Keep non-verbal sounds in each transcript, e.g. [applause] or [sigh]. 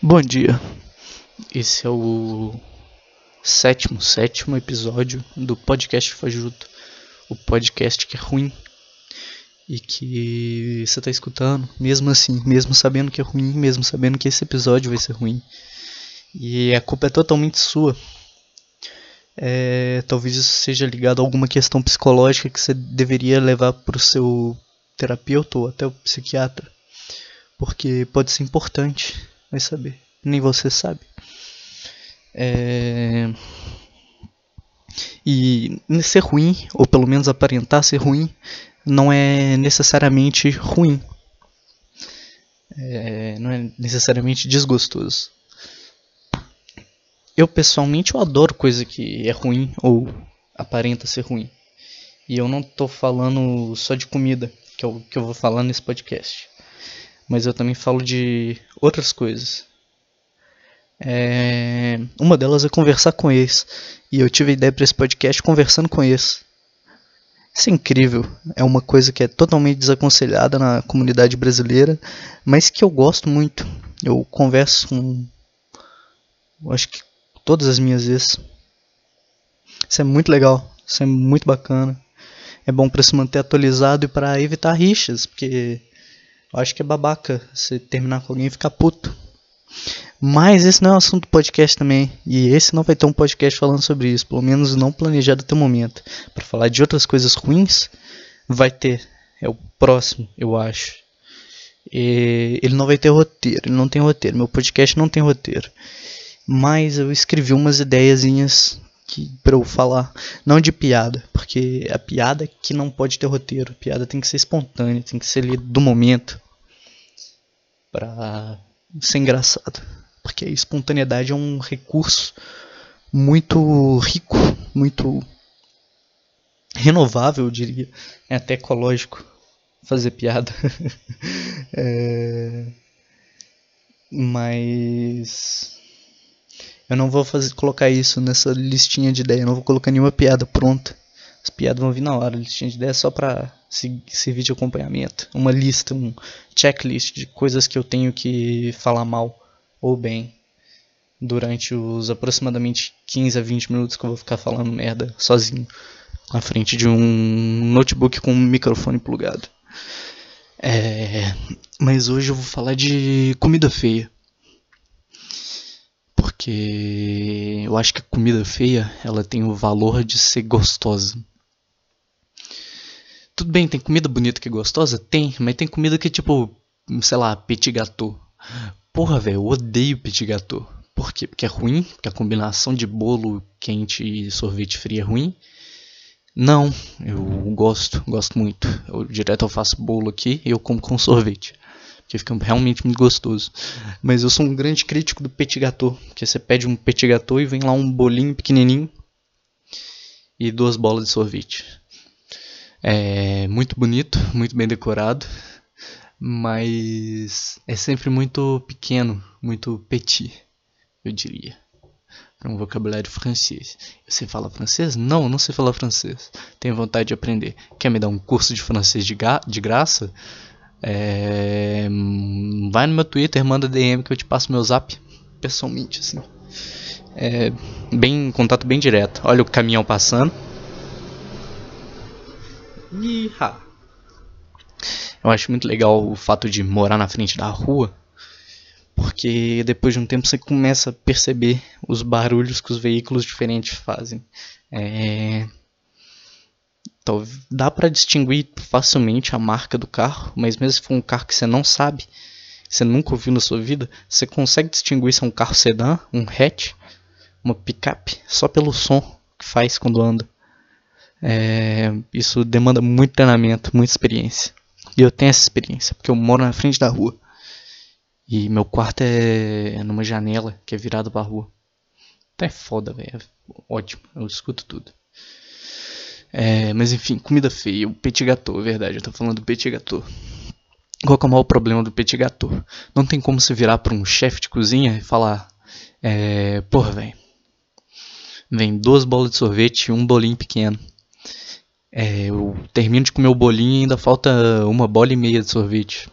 Bom dia. Esse é o sétimo, sétimo episódio do podcast Fajuto. O podcast que é ruim e que você tá escutando, mesmo assim, mesmo sabendo que é ruim, mesmo sabendo que esse episódio vai ser ruim. E a culpa é totalmente sua. É, talvez isso seja ligado a alguma questão psicológica que você deveria levar pro seu terapeuta ou até o psiquiatra. Porque pode ser importante vai saber. Nem você sabe. É... E ser ruim, ou pelo menos aparentar ser ruim, não é necessariamente ruim. É... Não é necessariamente desgostoso. Eu pessoalmente eu adoro coisa que é ruim ou aparenta ser ruim. E eu não tô falando só de comida, que é o que eu vou falar nesse podcast mas eu também falo de outras coisas. É... Uma delas é conversar com eles. E eu tive a ideia para esse podcast conversando com eles. Isso é incrível. É uma coisa que é totalmente desaconselhada na comunidade brasileira, mas que eu gosto muito. Eu converso com. Eu acho que todas as minhas vezes. Isso é muito legal. Isso é muito bacana. É bom para se manter atualizado e para evitar rixas, porque eu acho que é babaca você terminar com alguém e ficar puto. Mas esse não é um assunto do podcast também. E esse não vai ter um podcast falando sobre isso. Pelo menos não planejado até o momento. Para falar de outras coisas ruins, vai ter. É o próximo, eu acho. E ele não vai ter roteiro. Ele não tem roteiro. Meu podcast não tem roteiro. Mas eu escrevi umas ideiazinhas que para eu falar, não de piada, porque a piada é que não pode ter roteiro, a piada tem que ser espontânea, tem que ser lida do momento para ser engraçado, porque a espontaneidade é um recurso muito rico, muito renovável, eu diria, é até ecológico fazer piada. [laughs] é... Mas eu não vou fazer, colocar isso nessa listinha de ideia, eu não vou colocar nenhuma piada pronta. As piadas vão vir na hora, a listinha de ideia é só pra servir de acompanhamento. Uma lista, um checklist de coisas que eu tenho que falar mal ou bem durante os aproximadamente 15 a 20 minutos que eu vou ficar falando merda sozinho na frente de um notebook com um microfone plugado. É, mas hoje eu vou falar de comida feia porque eu acho que a comida feia ela tem o valor de ser gostosa. Tudo bem, tem comida bonita que é gostosa? Tem, mas tem comida que é tipo, sei lá, petit gâteau. Porra, velho, eu odeio petit gâteau. Por quê? Porque é ruim, porque a combinação de bolo quente e sorvete frio é ruim. Não, eu gosto, gosto muito. Eu direto eu faço bolo aqui e eu como com sorvete que fica realmente muito gostoso. Mas eu sou um grande crítico do petit gâteau, porque você pede um petit gâteau e vem lá um bolinho pequenininho e duas bolas de sorvete. É muito bonito, muito bem decorado, mas é sempre muito pequeno, muito petit, eu diria. Para um vocabulário francês. Você fala francês? Não, não sei falar francês. Tenho vontade de aprender. Quer me dar um curso de francês de, de graça? É, vai no meu Twitter, manda DM que eu te passo meu zap pessoalmente, assim. É, bem, contato bem direto. Olha o caminhão passando. Iha. Eu acho muito legal o fato de morar na frente da rua, porque depois de um tempo você começa a perceber os barulhos que os veículos diferentes fazem. É, dá para distinguir facilmente a marca do carro, mas mesmo se for um carro que você não sabe, você nunca ouviu na sua vida, você consegue distinguir se é um carro sedã, um hatch, uma picape, só pelo som que faz quando anda. É, isso demanda muito treinamento, muita experiência. E eu tenho essa experiência, porque eu moro na frente da rua. E meu quarto é numa janela que é virada pra rua. Então é foda, velho. Ótimo, eu escuto tudo. É, mas enfim, comida feia, o petit gâteau, é verdade, eu tô falando do petit gâteau. Qual é o maior problema do petit gâteau? Não tem como você virar para um chefe de cozinha e falar: é, Porra, velho, vem duas bolas de sorvete e um bolinho pequeno. É, eu termino de comer o bolinho e ainda falta uma bola e meia de sorvete.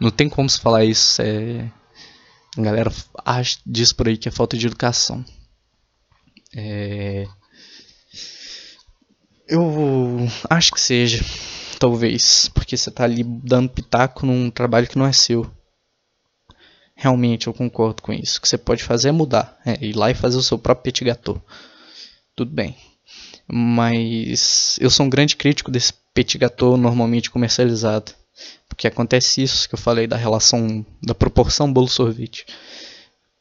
Não tem como se falar isso. É, A galera acha, diz por aí que é falta de educação. É... Eu acho que seja, talvez, porque você tá ali dando pitaco num trabalho que não é seu. Realmente eu concordo com isso. O que você pode fazer é mudar, é ir lá e fazer o seu próprio petit gâteau. Tudo bem. Mas eu sou um grande crítico desse petit gâteau normalmente comercializado. Porque acontece isso que eu falei da relação, da proporção bolo-sorvete.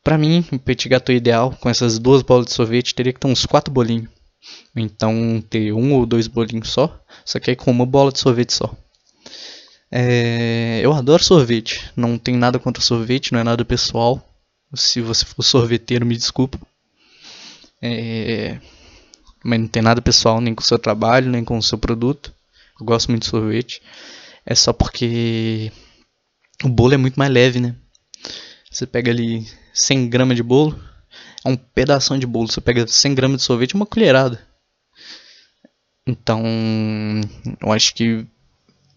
Para mim, o petit gâteau ideal, com essas duas bolas de sorvete, teria que ter uns quatro bolinhos. Então, ter um ou dois bolinhos só, só que aí com uma bola de sorvete só. É, eu adoro sorvete, não tem nada contra sorvete, não é nada pessoal. Se você for sorveteiro, me desculpa. É, mas não tem nada pessoal nem com o seu trabalho, nem com o seu produto. Eu gosto muito de sorvete. É só porque o bolo é muito mais leve, né? Você pega ali 100 gramas de bolo, é um pedaço de bolo. Você pega 100 gramas de sorvete, uma colherada. Então, eu acho que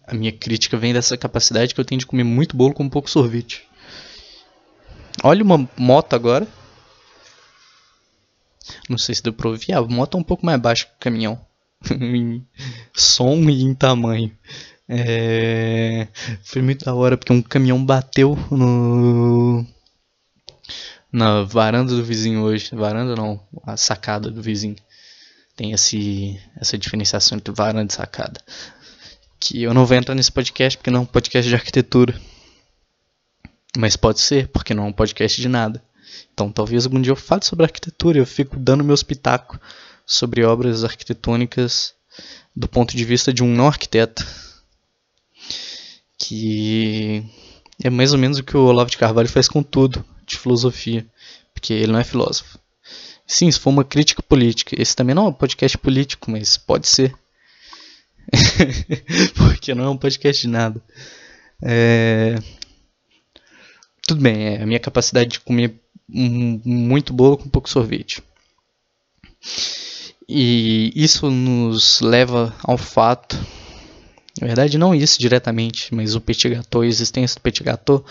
a minha crítica vem dessa capacidade que eu tenho de comer muito bolo com pouco sorvete. Olha uma moto agora. Não sei se deu pra ouvir. A moto é um pouco mais baixa que o caminhão. [laughs] em som e em tamanho. É... Foi muito da hora porque um caminhão bateu no na varanda do vizinho hoje. Varanda não, a sacada do vizinho. Tem esse, essa diferenciação entre varanda e sacada. Que eu não vou entrar nesse podcast porque não é um podcast de arquitetura. Mas pode ser, porque não é um podcast de nada. Então talvez algum dia eu fale sobre arquitetura. Eu fico dando meus pitacos sobre obras arquitetônicas do ponto de vista de um não arquiteto. Que é mais ou menos o que o Olavo de Carvalho faz com tudo de filosofia, porque ele não é filósofo. Sim, se for uma crítica política, esse também não é um podcast político, mas pode ser. [laughs] porque não é um podcast de nada. É... Tudo bem, é a minha capacidade de comer muito bolo com pouco sorvete. E isso nos leva ao fato, na verdade não isso diretamente, mas o petit gâteau, a existência do petit gâteau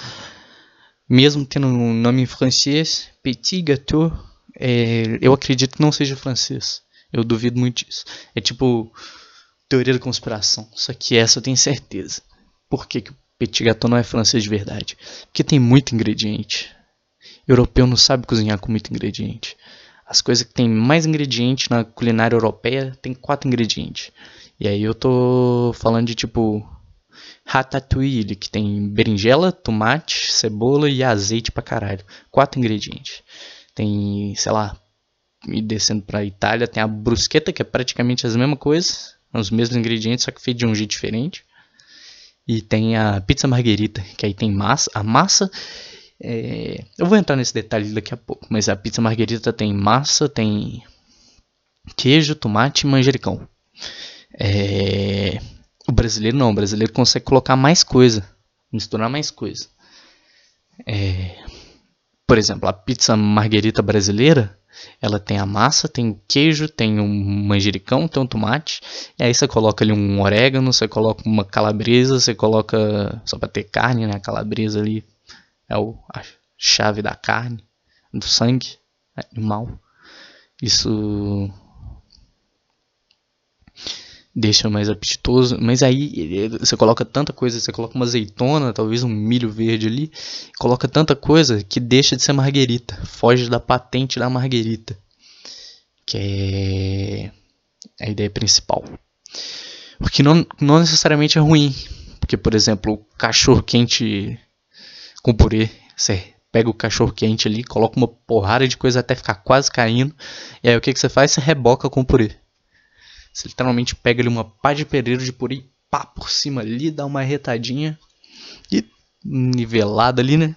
mesmo tendo um nome em francês, Petit Gâteau, é, eu acredito que não seja francês. Eu duvido muito disso. É tipo teoria da conspiração. Só que essa eu tenho certeza. Por que, que o Petit Gâteau não é francês de verdade? Porque tem muito ingrediente. O europeu não sabe cozinhar com muito ingrediente. As coisas que tem mais ingrediente na culinária europeia tem quatro ingredientes. E aí eu tô falando de tipo Ratatouille, que tem berinjela, tomate, cebola e azeite pra caralho. Quatro ingredientes. Tem, sei lá, e descendo pra Itália, tem a bruschetta, que é praticamente as mesmas coisas, os mesmos ingredientes, só que feito de um jeito diferente. E tem a pizza margherita, que aí tem massa. A massa. É... Eu vou entrar nesse detalhe daqui a pouco, mas a pizza margherita tem massa, tem queijo, tomate e manjericão. É... O brasileiro não, o brasileiro consegue colocar mais coisa, misturar mais coisa. É, por exemplo, a pizza marguerita brasileira, ela tem a massa, tem o queijo, tem um manjericão, tem um tomate, e aí você coloca ali um orégano, você coloca uma calabresa, você coloca só para ter carne, né? A calabresa ali é o, a chave da carne, do sangue animal. Isso deixa mais apetitoso. Mas aí você coloca tanta coisa, você coloca uma azeitona, talvez um milho verde ali, coloca tanta coisa que deixa de ser marguerita, foge da patente da marguerita, que é a ideia principal. Porque não, não necessariamente é ruim, porque por exemplo, o cachorro quente com purê, você pega o cachorro quente ali, coloca uma porrada de coisa até ficar quase caindo, e aí o que, que você faz? Você reboca com purê. Você literalmente pega ali uma pá de pedreiro de purê, pá por cima ali, dá uma retadinha e nivelada ali, né?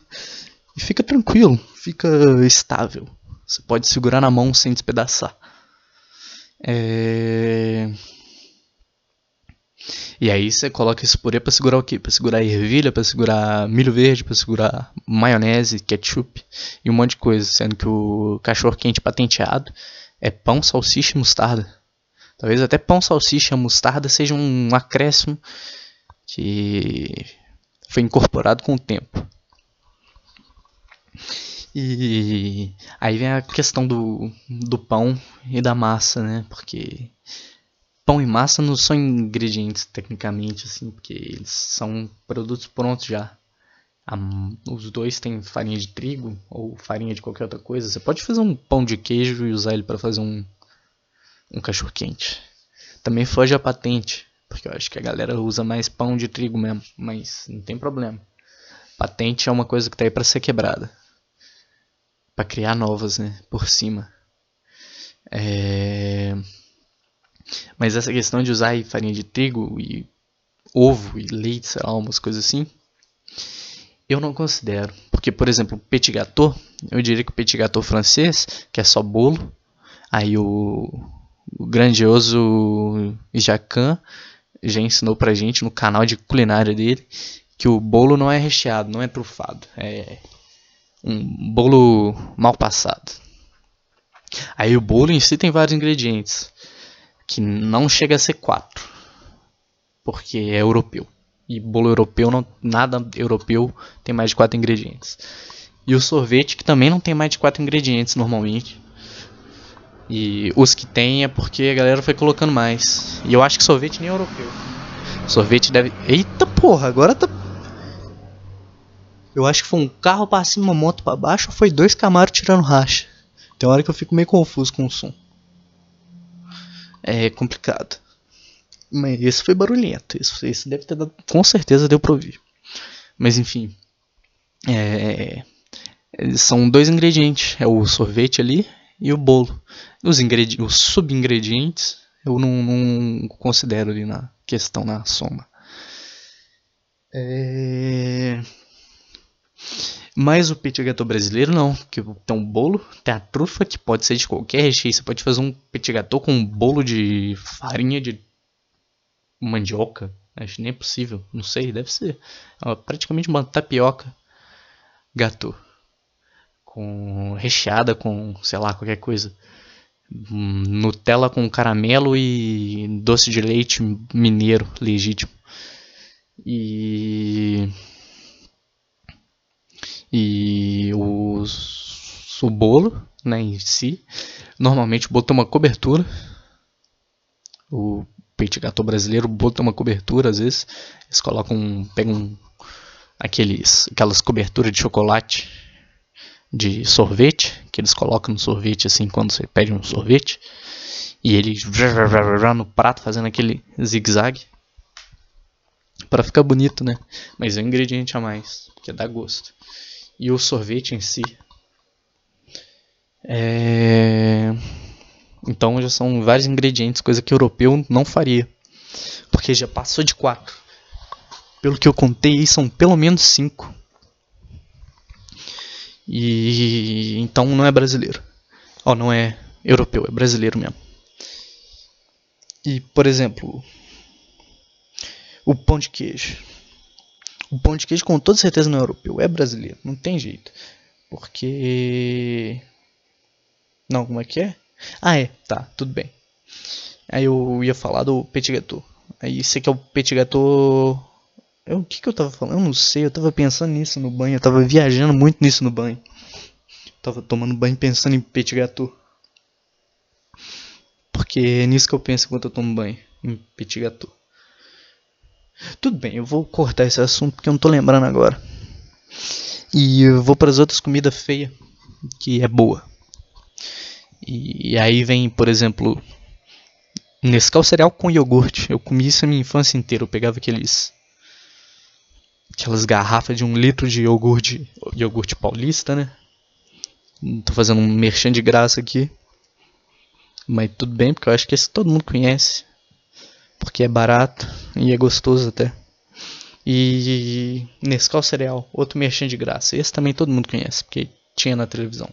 E fica tranquilo, fica estável. Você pode segurar na mão sem despedaçar. É... E aí você coloca esse purê para segurar o quê? Para segurar ervilha, para segurar milho verde, para segurar maionese, ketchup e um monte de coisa, sendo que o cachorro quente patenteado é pão, salsicha e mostarda. Talvez até pão, salsicha, mostarda seja um acréscimo que foi incorporado com o tempo. E aí vem a questão do, do pão e da massa, né? Porque pão e massa não são ingredientes tecnicamente, assim, porque eles são produtos prontos já. os dois têm farinha de trigo ou farinha de qualquer outra coisa. Você pode fazer um pão de queijo e usar ele para fazer um, um cachorro quente. Também foge a patente, porque eu acho que a galera usa mais pão de trigo mesmo, mas não tem problema. Patente é uma coisa que tá aí para ser quebrada para criar novas, né, por cima. É... Mas essa questão de usar farinha de trigo e ovo e leite, sei lá, umas coisas assim, eu não considero. Porque, por exemplo, petit gâteau, eu diria que o petit gâteau francês, que é só bolo, aí o, o grandioso Jacan já ensinou pra gente no canal de culinária dele que o bolo não é recheado, não é trufado, é um bolo mal passado. Aí o bolo em si tem vários ingredientes, que não chega a ser quatro, porque é europeu. E bolo europeu, não, nada europeu tem mais de quatro ingredientes. E o sorvete que também não tem mais de quatro ingredientes normalmente. E os que tem é porque a galera foi colocando mais. E eu acho que sorvete nem é europeu. Sorvete deve. Eita porra, agora tá eu acho que foi um carro pra cima, uma moto pra baixo, ou foi dois Camaro tirando racha. Tem hora que eu fico meio confuso com o som. É complicado. Mas esse foi barulhento. Esse, esse deve ter dado. Com certeza deu pra ouvir. Mas enfim. É, são dois ingredientes. É o sorvete ali e o bolo. Os, ingredi os subingredientes eu não, não considero ali na questão, na soma. É... Mas o petit gâteau brasileiro não, que tem um bolo, tem a trufa que pode ser de qualquer recheio. Você pode fazer um petit gâteau com um bolo de farinha de mandioca. Acho que nem é possível, não sei, deve ser. É praticamente uma tapioca gâteau. Com recheada com, sei lá, qualquer coisa. Nutella com caramelo e doce de leite mineiro legítimo. E e os, o bolo né, em si. Normalmente tem uma cobertura. O peito gâteau brasileiro, tem uma cobertura às vezes. Eles colocam, pegam aqueles, aquelas coberturas de chocolate de sorvete, que eles colocam no sorvete assim quando você pede um sorvete. E ele no prato fazendo aquele zigue-zague. Para ficar bonito, né? Mas é um ingrediente a mais, que dá gosto e o sorvete em si. É... Então já são vários ingredientes, coisa que o europeu não faria, porque já passou de quatro. Pelo que eu contei, são pelo menos cinco. E então não é brasileiro. Ó, oh, não é europeu, é brasileiro mesmo. E por exemplo, o pão de queijo. O pão de queijo com toda certeza não é europeu, é brasileiro, não tem jeito. Porque. Não, como é que é? Ah, é, tá, tudo bem. Aí eu ia falar do petit gâteau. Aí esse aqui é o petit gâteau. Eu, o que, que eu tava falando? Eu não sei, eu tava pensando nisso no banho, eu tava viajando muito nisso no banho. tava tomando banho pensando em petit gâteau. Porque é nisso que eu penso enquanto eu tomo banho, em petit gâteau. Tudo bem, eu vou cortar esse assunto porque eu não tô lembrando agora. E eu vou para as outras comidas feias, que é boa. E aí vem, por exemplo, Nescau cereal com iogurte. Eu comi isso a minha infância inteira. Eu pegava aqueles aquelas garrafas de um litro de iogurte, iogurte paulista, né? Tô fazendo um merchan de graça aqui. Mas tudo bem, porque eu acho que esse todo mundo conhece porque é barato e é gostoso até. E Nescau Cereal, outro merchan de graça. Esse também todo mundo conhece, porque tinha na televisão.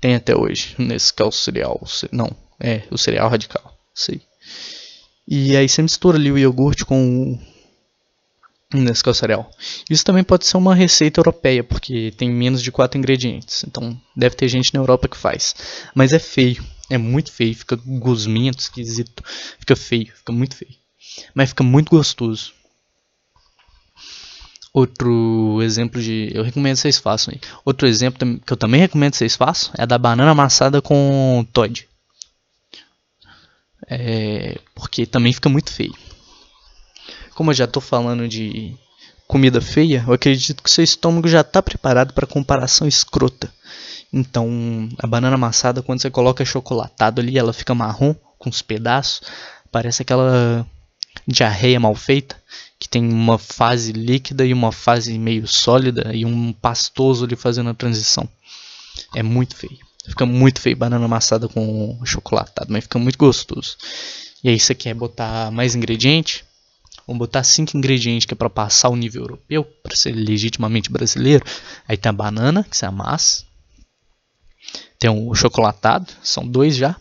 Tem até hoje, Nescau Cereal. Não, é, o cereal radical. Sei. E aí você mistura ali o iogurte com Nescau Cereal. Isso também pode ser uma receita europeia, porque tem menos de 4 ingredientes. Então deve ter gente na Europa que faz. Mas é feio. É muito feio, fica gosmento, esquisito. Fica feio, fica muito feio. Mas fica muito gostoso. Outro exemplo de. Eu recomendo que vocês façam aí. Outro exemplo que eu também recomendo que vocês façam é da banana amassada com Todd. É, porque também fica muito feio. Como eu já estou falando de comida feia, eu acredito que seu estômago já está preparado para comparação escrota. Então, a banana amassada, quando você coloca chocolatado ali, ela fica marrom, com os pedaços. Parece aquela diarreia mal feita, que tem uma fase líquida e uma fase meio sólida e um pastoso ali fazendo a transição. É muito feio. Fica muito feio banana amassada com chocolatado, mas fica muito gostoso. E aí você quer botar mais ingrediente? Vamos botar cinco ingredientes que é para passar o nível europeu, para ser legitimamente brasileiro. Aí tem a banana, que você amassa. Tem o chocolatado, são dois já.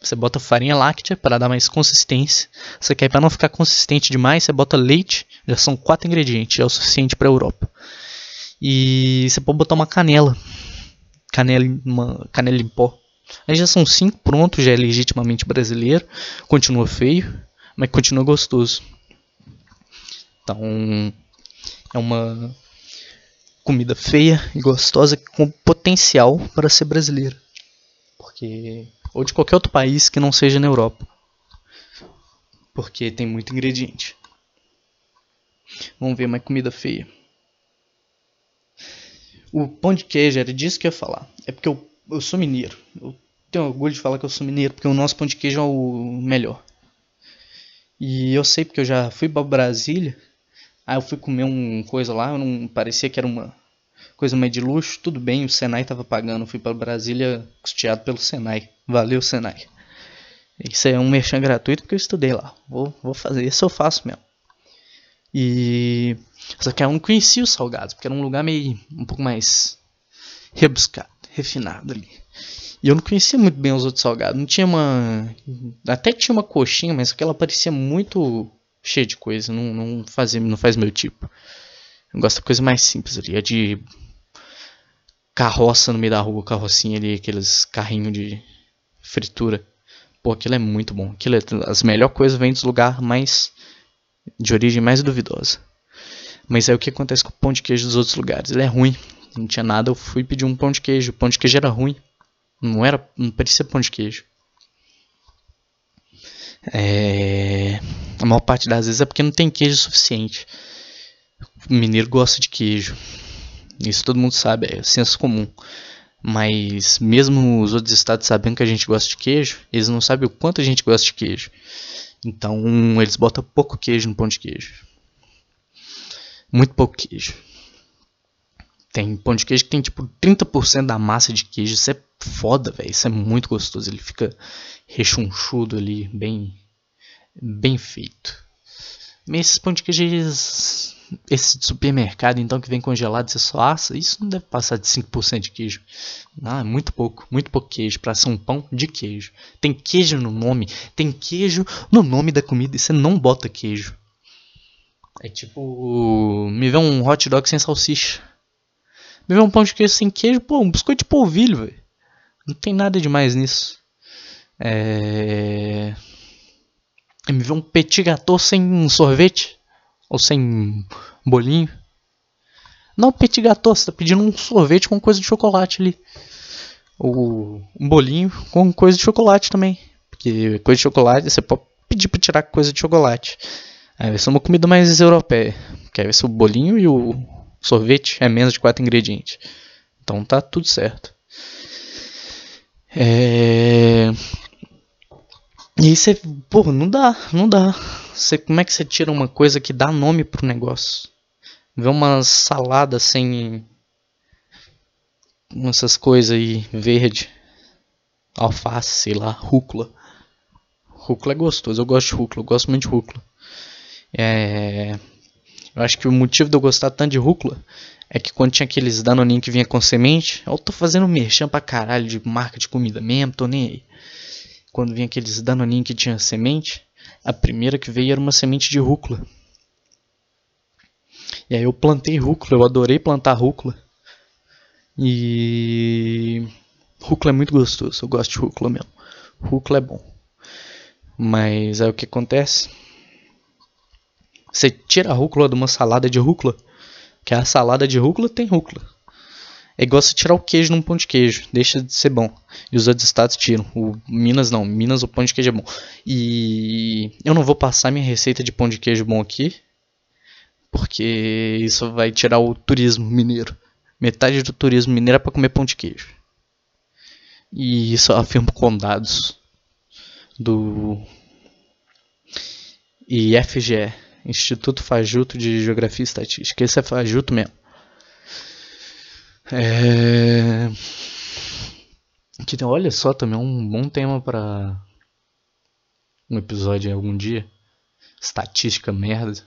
Você bota farinha láctea para dar mais consistência. Você quer para não ficar consistente demais, você bota leite. Já são quatro ingredientes, já é o suficiente para a Europa. E você pode botar uma canela, canela, uma canela em pó. Aí já são cinco, pronto, já é legitimamente brasileiro. Continua feio, mas continua gostoso. Então, é uma comida feia e gostosa com potencial para ser brasileira. Porque ou de qualquer outro país que não seja na Europa. Porque tem muito ingrediente. Vamos ver mais comida feia. O pão de queijo, era disso que eu ia falar. É porque eu, eu sou mineiro. Eu tenho orgulho de falar que eu sou mineiro, porque o nosso pão de queijo é o melhor. E eu sei porque eu já fui para Brasília. Aí eu fui comer uma coisa lá, não parecia que era uma coisa meio de luxo. Tudo bem, o Senai tava pagando. Fui para Brasília custeado pelo Senai. Valeu, Senai. Isso é um merchan gratuito porque eu estudei lá. Vou, vou fazer, isso eu faço mesmo. E. Só que eu não conhecia os salgados, porque era um lugar meio. um pouco mais. rebuscado, refinado ali. E eu não conhecia muito bem os outros salgados. Não tinha uma. Até tinha uma coxinha, mas aquela parecia muito cheia de coisa. Não, não, fazia, não faz meu tipo. Eu gosto da coisa mais simples ali. É de carroça no meio da rua, carrocinha ali, aqueles carrinhos de fritura. Pô, aquilo é muito bom. Aquilo é, as melhores coisas vêm dos lugares mais de origem mais duvidosa. Mas é o que acontece com o pão de queijo dos outros lugares. Ele é ruim. Não tinha nada, eu fui pedir um pão de queijo. O pão de queijo era ruim. Não era, não parecia pão de queijo. É... A maior parte das vezes é porque não tem queijo suficiente. O mineiro gosta de queijo. Isso todo mundo sabe, é senso comum. Mas mesmo os outros estados sabendo que a gente gosta de queijo, eles não sabem o quanto a gente gosta de queijo. Então eles botam pouco queijo no pão de queijo. Muito pouco queijo. Tem pão de queijo que tem tipo 30% da massa de queijo. Isso é foda, velho. Isso é muito gostoso. Ele fica rechonchudo ali, bem, bem feito. Mas esses pão de queijo esse de supermercado, então, que vem congelado, você só assa, isso não deve passar de 5% de queijo. Não, é muito pouco, muito pouco queijo para ser um pão de queijo. Tem queijo no nome, tem queijo no nome da comida e você não bota queijo. É tipo, me vê um hot dog sem salsicha. Me vê um pão de queijo sem queijo, pô, um biscoito de polvilho, velho. Não tem nada demais nisso. É... Me vê um petit gâteau sem sorvete. Ou sem bolinho. Não petit gâteau, você tá pedindo um sorvete com coisa de chocolate ali. Ou um bolinho com coisa de chocolate também. Porque coisa de chocolate você pode pedir para tirar coisa de chocolate. Aí vai ser uma comida mais europeia. Que aí vai ser o bolinho e o sorvete é menos de quatro ingredientes. Então tá tudo certo. É... E você, pô, não dá, não dá. Você, como é que você tira uma coisa que dá nome pro negócio? Vê uma salada sem essas coisas aí verde, alface, sei lá, rúcula. Rúcula é gostoso, eu gosto de rúcula, eu gosto muito de rúcula. É... Eu acho que o motivo de eu gostar tanto de rúcula é que quando tinha aqueles danoninhos que vinha com semente, eu tô fazendo merchan pra caralho de marca de comida mesmo, tô nem aí quando vinha aqueles danoninhos que tinha semente, a primeira que veio era uma semente de rúcula. E aí eu plantei rúcula, eu adorei plantar rúcula. E rúcula é muito gostoso, eu gosto de rúcula mesmo. Rúcula é bom. Mas aí o que acontece? Você tira a rúcula de uma salada de rúcula, Que a salada de rúcula tem rúcula. É igual você tirar o queijo num pão de queijo, deixa de ser bom. E os outros estados tiram. O Minas não, Minas o pão de queijo é bom. E eu não vou passar minha receita de pão de queijo bom aqui, porque isso vai tirar o turismo mineiro. Metade do turismo mineiro é para comer pão de queijo. E isso eu afirmo com dados do IFGE, Instituto Fajuto de Geografia e Estatística. Esse é Fajuto mesmo. É... Olha só, também é um bom tema para um episódio algum dia. Estatística merda.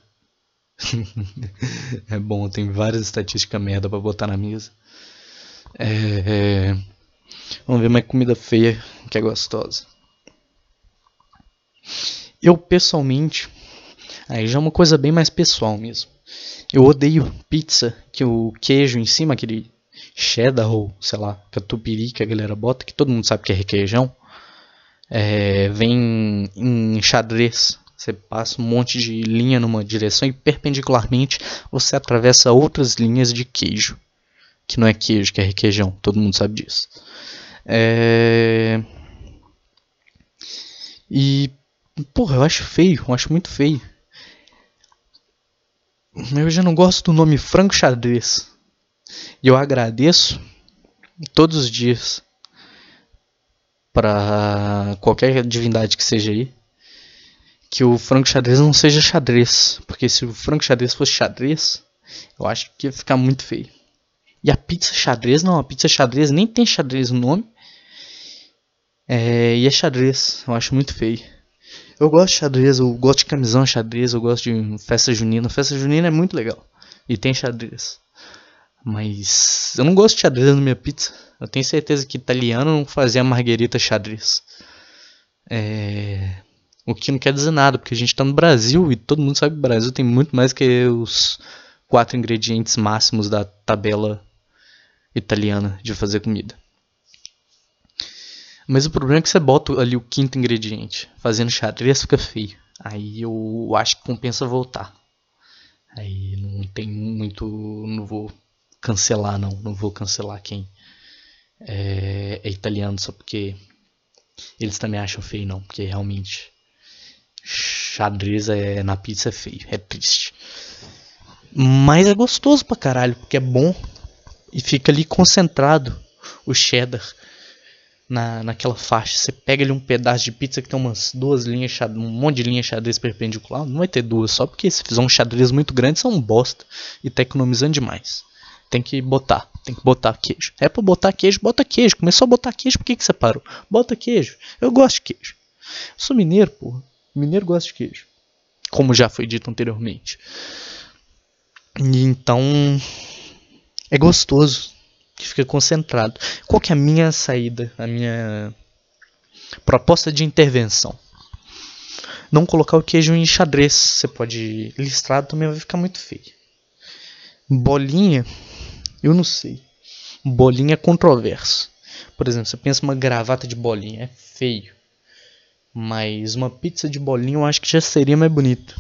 [laughs] é bom, tem várias estatísticas merda para botar na mesa. É... Vamos ver mais comida feia que é gostosa. Eu pessoalmente, aí já é uma coisa bem mais pessoal mesmo. Eu odeio pizza que o queijo em cima, aquele cheddar ou sei lá, catupiry que a galera bota, que todo mundo sabe que é requeijão, é, vem em xadrez. Você passa um monte de linha numa direção e perpendicularmente você atravessa outras linhas de queijo. Que não é queijo, que é requeijão, todo mundo sabe disso. É... E, porra, eu acho feio, eu acho muito feio. Eu já não gosto do nome frango xadrez. E eu agradeço todos os dias para qualquer divindade que seja aí que o frango xadrez não seja xadrez, porque se o frango xadrez fosse xadrez, eu acho que ia ficar muito feio. E a pizza xadrez não, a pizza xadrez nem tem xadrez no nome. É, e é xadrez, eu acho muito feio. Eu gosto de xadrez, eu gosto de camisão xadrez, eu gosto de festa junina. Festa junina é muito legal. E tem xadrez. Mas eu não gosto de xadrez na minha pizza. Eu tenho certeza que italiano não fazia marguerita xadrez. É... O que não quer dizer nada, porque a gente está no Brasil e todo mundo sabe que o Brasil tem muito mais que os quatro ingredientes máximos da tabela italiana de fazer comida. Mas o problema é que você bota ali o quinto ingrediente. Fazendo xadrez fica feio. Aí eu acho que compensa voltar. Aí não tem muito. Não vou cancelar, não. Não vou cancelar quem é, é italiano só porque eles também acham feio, não. Porque realmente xadrez é, na pizza é feio, é triste. Mas é gostoso pra caralho, porque é bom e fica ali concentrado o cheddar na, naquela faixa. Você pega ali um pedaço de pizza que tem umas duas linhas, um monte de linha xadrez perpendicular. Não vai ter duas, só porque se fizer um xadrez muito grande são um bosta e tá economizando demais. Tem que botar, tem que botar queijo. É pra botar queijo, bota queijo. Começou a botar queijo, por que, que você parou? Bota queijo. Eu gosto de queijo. Eu sou mineiro, porra. Mineiro gosta de queijo. Como já foi dito anteriormente. Então. É gostoso. Que fica concentrado. Qual que é a minha saída? A minha proposta de intervenção? Não colocar o queijo em xadrez. Você pode. Listrado também vai ficar muito feio. Bolinha eu não sei. Bolinha é controverso. Por exemplo, você pensa uma gravata de bolinha, é feio. Mas uma pizza de bolinha eu acho que já seria mais bonito.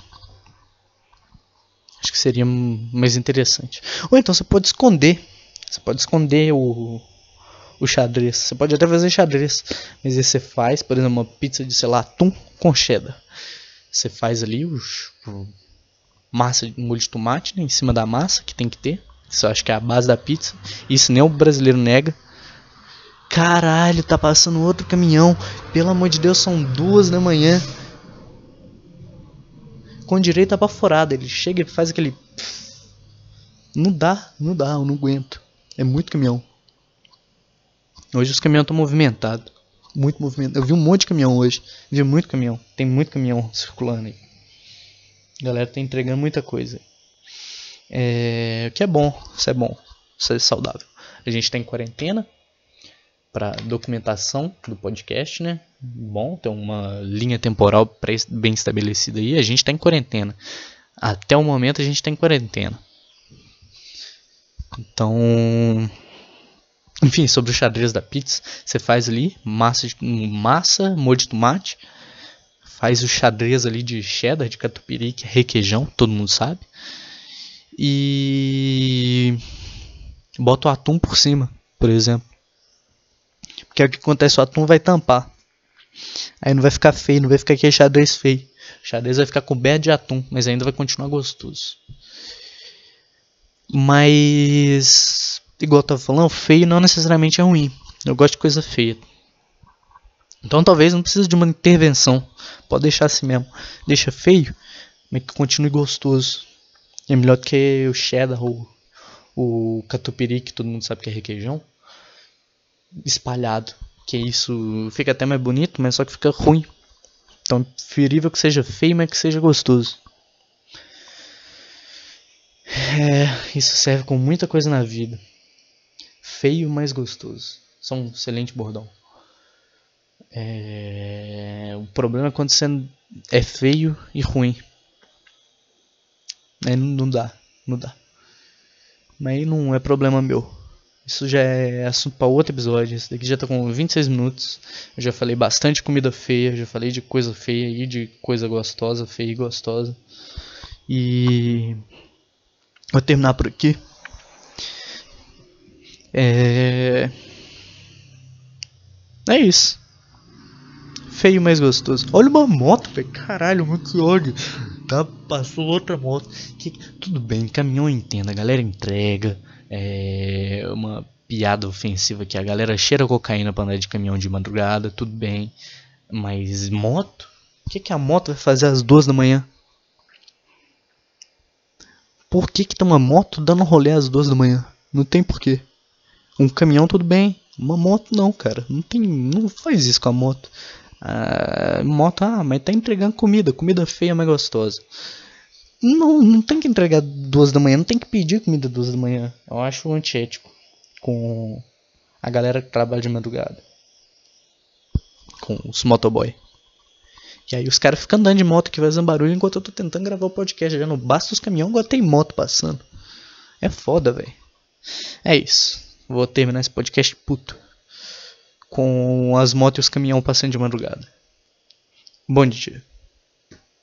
Acho que seria mais interessante. Ou então você pode esconder. Você pode esconder o, o xadrez. Você pode até fazer xadrez. Mas aí você faz, por exemplo, uma pizza de, sei lá, atum com cheddar. Você faz ali o, massa, molho de tomate né, em cima da massa, que tem que ter. Isso eu acho que é a base da pizza. Isso nem o brasileiro nega. Caralho, tá passando outro caminhão. Pelo amor de Deus, são duas da manhã. Com direito a baforada. Ele chega e faz aquele. Não dá, não dá, eu não aguento. É muito caminhão. Hoje os caminhões estão movimentados. Muito movimento. Eu vi um monte de caminhão hoje. Vi muito caminhão. Tem muito caminhão [laughs] circulando aí. A galera tá entregando muita coisa. É, que é bom, isso é bom, isso é saudável. A gente está em quarentena para documentação do podcast, né? Bom, tem uma linha temporal bem estabelecida aí. A gente está em quarentena. Até o momento a gente está em quarentena. Então, enfim, sobre o xadrez da pizza, você faz ali massa, massa, molho de tomate, faz o xadrez ali de cheddar, de catupiry, que é requeijão, todo mundo sabe e bota o atum por cima, por exemplo. Porque é o que acontece, o atum vai tampar. Aí não vai ficar feio, não vai ficar aquele xadrez feio. O xadrez vai ficar coberto de atum, mas ainda vai continuar gostoso. Mas, igual eu tava falando, feio não necessariamente é ruim. Eu gosto de coisa feia. Então talvez não precise de uma intervenção. Pode deixar assim mesmo. Deixa feio, mas que continue gostoso. É melhor do que o cheddar ou o catupiry, que todo mundo sabe que é requeijão, espalhado. Que isso fica até mais bonito, mas só que fica ruim. Então, preferível que seja feio, mas que seja gostoso. É, isso serve com muita coisa na vida. Feio, mas gostoso. São um excelente bordão. É... O problema é quando você é feio e ruim. Não dá, não dá. Mas aí não é problema meu. Isso já é assunto para outro episódio. Esse daqui já tá com 26 minutos. Eu já falei bastante comida feia, já falei de coisa feia e de coisa gostosa, feia e gostosa. E vou terminar por aqui. É É isso feio, mais gostoso. Olha uma moto, velho. Caralho, muito ódio. Tá, passou outra moto. Que, tudo bem, caminhão entenda, a galera entrega. É uma piada ofensiva que a galera cheira cocaína pra andar de caminhão de madrugada, tudo bem. Mas moto? O que, que a moto vai fazer às duas da manhã? Por que que tá uma moto dando rolê às duas da manhã? Não tem porquê. Um caminhão tudo bem, uma moto não, cara. Não tem, não faz isso com a moto. Ah, moto, ah, mas tá entregando comida, comida feia mas gostosa. Não, não tem que entregar duas da manhã, não tem que pedir comida duas da manhã. Eu acho antiético com a galera que trabalha de madrugada. Com os motoboy. E aí os caras ficam andando de moto que fazendo barulho enquanto eu tô tentando gravar o podcast. Já não basta os caminhões, agora tem moto passando. É foda, velho. É isso. Vou terminar esse podcast puto com as motos e os caminhões passando de madrugada. Bom dia.